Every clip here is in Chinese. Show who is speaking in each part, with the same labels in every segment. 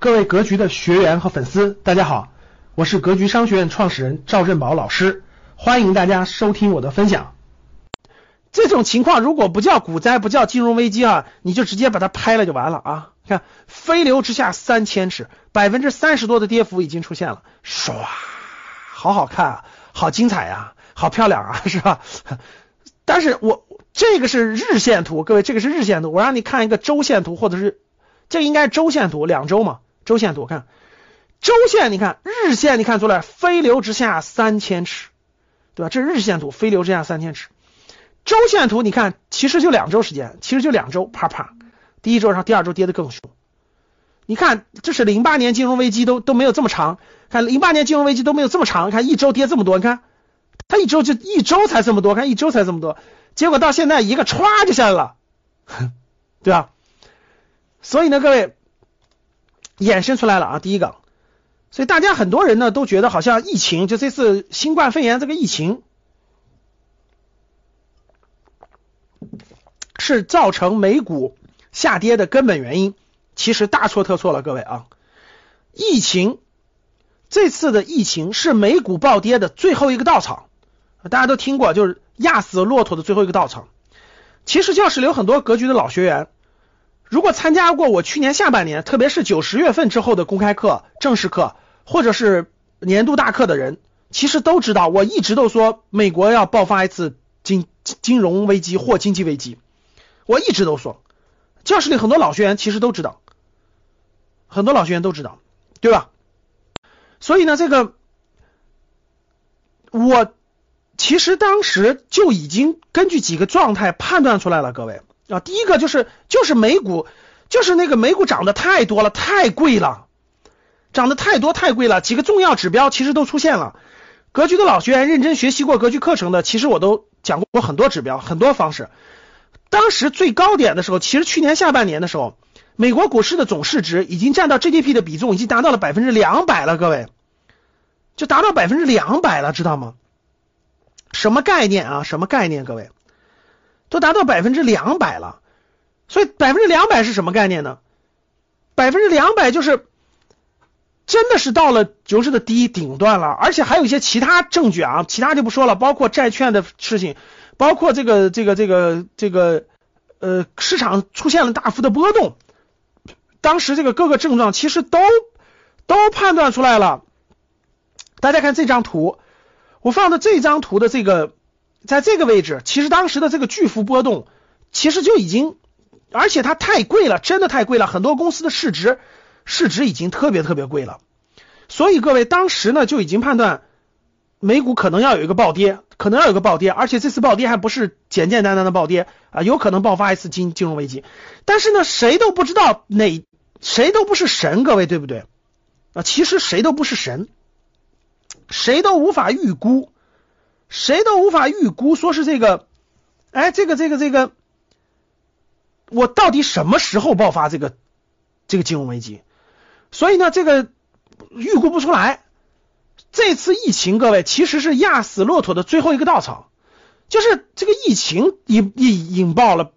Speaker 1: 各位格局的学员和粉丝，大家好，我是格局商学院创始人赵振宝老师，欢迎大家收听我的分享。这种情况如果不叫股灾，不叫金融危机啊，你就直接把它拍了就完了啊！看飞流直下三千尺，百分之三十多的跌幅已经出现了，唰，好好看啊，好精彩呀，好漂亮啊，是吧？但是我这个是日线图，各位这个是日线图，我让你看一个周线图，或者是这应该周线图，两周嘛。周线图看，周线你看，日线你看出来，飞流直下三千尺，对吧？这是日线图，飞流直下三千尺。周线图你看，其实就两周时间，其实就两周，啪啪，第一周上，第二周跌得更凶。你看，这是零八年金融危机都都没有这么长，看零八年金融危机都没有这么长，看一周跌这么多，你看它一周就一周才这么多，看一周才这么多，结果到现在一个歘就下来了，对吧？所以呢，各位。衍生出来了啊，第一个，所以大家很多人呢都觉得好像疫情，就这次新冠肺炎这个疫情是造成美股下跌的根本原因，其实大错特错了，各位啊，疫情这次的疫情是美股暴跌的最后一个稻草，大家都听过，就是压死骆驼的最后一个稻草。其实教室里有很多格局的老学员。如果参加过我去年下半年，特别是九十月份之后的公开课、正式课，或者是年度大课的人，其实都知道，我一直都说美国要爆发一次金金融危机或经济危机，我一直都说，教室里很多老学员其实都知道，很多老学员都知道，对吧？所以呢，这个我其实当时就已经根据几个状态判断出来了，各位。啊，第一个就是就是美股，就是那个美股涨得太多了，太贵了，涨得太多太贵了。几个重要指标其实都出现了。格局的老学员认真学习过格局课程的，其实我都讲过很多指标，很多方式。当时最高点的时候，其实去年下半年的时候，美国股市的总市值已经占到 GDP 的比重已经达到了百分之两百了，各位，就达到百分之两百了，知道吗？什么概念啊？什么概念，各位？都达到百分之两百了，所以百分之两百是什么概念呢？百分之两百就是真的是到了牛市的低顶端了，而且还有一些其他证据啊，其他就不说了，包括债券的事情，包括这个这个这个这个呃市场出现了大幅的波动，当时这个各个症状其实都都判断出来了。大家看这张图，我放的这张图的这个。在这个位置，其实当时的这个巨幅波动，其实就已经，而且它太贵了，真的太贵了，很多公司的市值市值已经特别特别贵了，所以各位当时呢就已经判断美股可能要有一个暴跌，可能要有个暴跌，而且这次暴跌还不是简简单单的暴跌啊，有可能爆发一次金金融危机，但是呢谁都不知道哪谁都不是神，各位对不对啊？其实谁都不是神，谁都无法预估。谁都无法预估，说是这个，哎，这个这个这个，我到底什么时候爆发这个这个金融危机？所以呢，这个预估不出来。这次疫情，各位其实是压死骆驼的最后一个稻草，就是这个疫情引引引爆了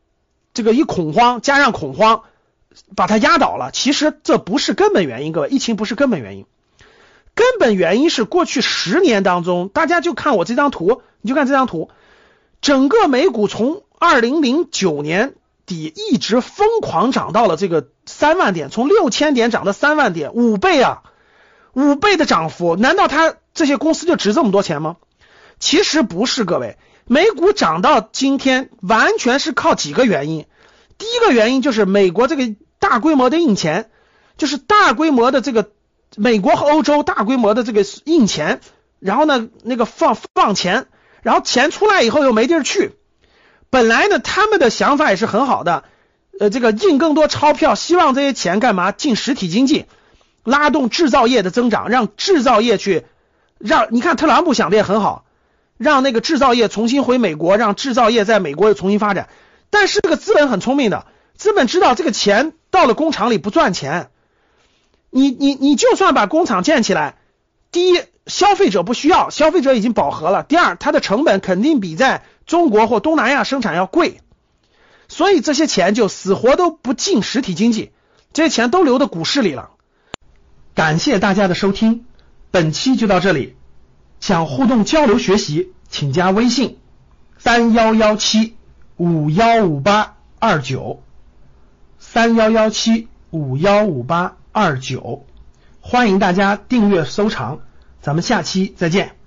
Speaker 1: 这个一恐慌，加上恐慌把它压倒了。其实这不是根本原因，各位，疫情不是根本原因。根本原因是过去十年当中，大家就看我这张图，你就看这张图，整个美股从二零零九年底一直疯狂涨到了这个三万点，从六千点涨到三万点，五倍啊，五倍的涨幅，难道它这些公司就值这么多钱吗？其实不是，各位，美股涨到今天完全是靠几个原因，第一个原因就是美国这个大规模的印钱，就是大规模的这个。美国和欧洲大规模的这个印钱，然后呢，那个放放钱，然后钱出来以后又没地儿去。本来呢，他们的想法也是很好的，呃，这个印更多钞票，希望这些钱干嘛？进实体经济，拉动制造业的增长，让制造业去，让你看特朗普想的也很好，让那个制造业重新回美国，让制造业在美国又重新发展。但是这个资本很聪明的，资本知道这个钱到了工厂里不赚钱。你你你就算把工厂建起来第一消费者不需要消费者已经饱和了。第二它的成本肯定比在中国或东南亚生产要贵。所以这些钱就死活都不进实体经济这些钱都留到股市里了。感谢大家的收听本期就到这里。想互动交流学习请加微信三幺幺七五幺五八二九。三幺幺七五幺五八二九欢迎大家订阅收藏咱们下期再见。